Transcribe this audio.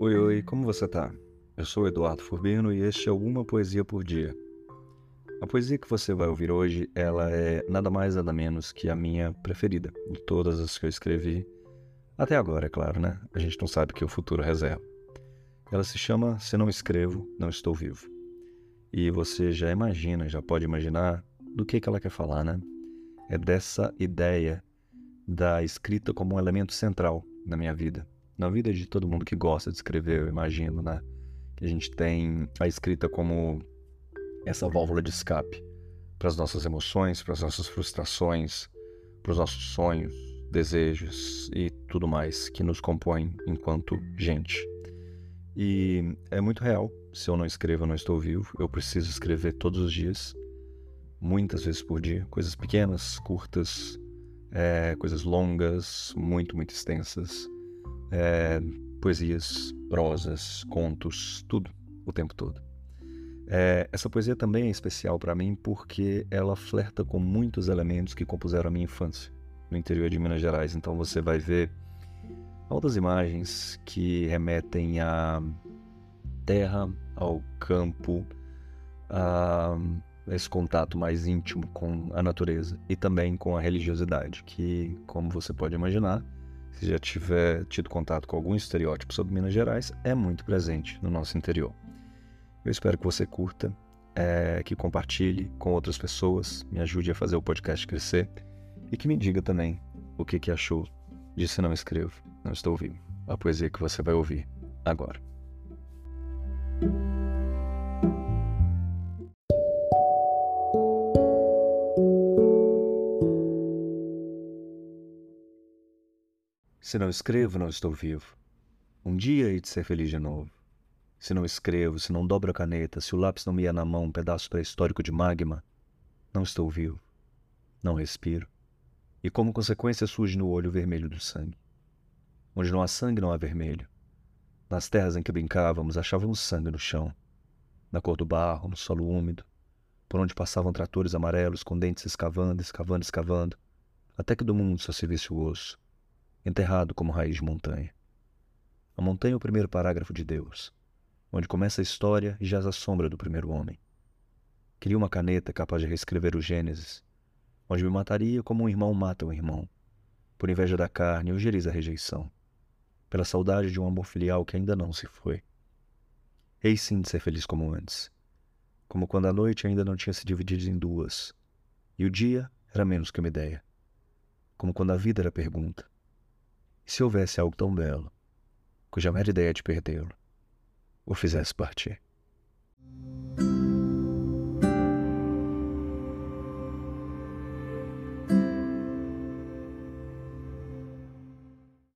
Oi, oi, como você tá? Eu sou o Eduardo Furbino e este é Uma Poesia por Dia. A poesia que você vai ouvir hoje, ela é nada mais nada menos que a minha preferida de todas as que eu escrevi. Até agora, é claro, né? A gente não sabe o que o futuro reserva. Ela se chama Se Não Escrevo, Não Estou Vivo. E você já imagina, já pode imaginar do que, que ela quer falar, né? É dessa ideia da escrita como um elemento central na minha vida na vida de todo mundo que gosta de escrever, eu imagino, né? Que a gente tem a escrita como essa válvula de escape para as nossas emoções, para as nossas frustrações, para os nossos sonhos, desejos e tudo mais que nos compõe enquanto gente. E é muito real. Se eu não escrevo, eu não estou vivo. Eu preciso escrever todos os dias, muitas vezes por dia, coisas pequenas, curtas, é, coisas longas, muito, muito extensas é, poesias, prosas, contos, tudo, o tempo todo. É, essa poesia também é especial para mim porque ela flerta com muitos elementos que compuseram a minha infância no interior de Minas Gerais. Então você vai ver altas imagens que remetem à terra, ao campo, a esse contato mais íntimo com a natureza e também com a religiosidade, que, como você pode imaginar, se já tiver tido contato com algum estereótipo sobre Minas Gerais, é muito presente no nosso interior. Eu espero que você curta, é, que compartilhe com outras pessoas, me ajude a fazer o podcast crescer e que me diga também o que, que achou de Se Não Escrevo, Não Estou Vivo, a poesia que você vai ouvir agora. Se não escrevo, não estou vivo. Um dia hei de ser feliz de novo. Se não escrevo, se não dobro a caneta, se o lápis não me é na mão um pedaço pré-histórico de magma, não estou vivo. Não respiro. E como consequência surge no olho vermelho do sangue. Onde não há sangue, não há vermelho. Nas terras em que brincávamos, achávamos sangue no chão. Na cor do barro, no solo úmido, por onde passavam tratores amarelos com dentes escavando, escavando, escavando, até que do mundo só se visse o osso enterrado como raiz de montanha. A montanha é o primeiro parágrafo de Deus, onde começa a história e jaz a sombra do primeiro homem. Queria uma caneta capaz de reescrever o Gênesis, onde me mataria como um irmão mata um irmão, por inveja da carne ou geriz a rejeição, pela saudade de um amor filial que ainda não se foi. Hei sim de ser feliz como antes, como quando a noite ainda não tinha se dividido em duas, e o dia era menos que uma ideia, como quando a vida era pergunta, e se houvesse algo tão belo, cuja mera ideia de perdê-lo o fizesse partir?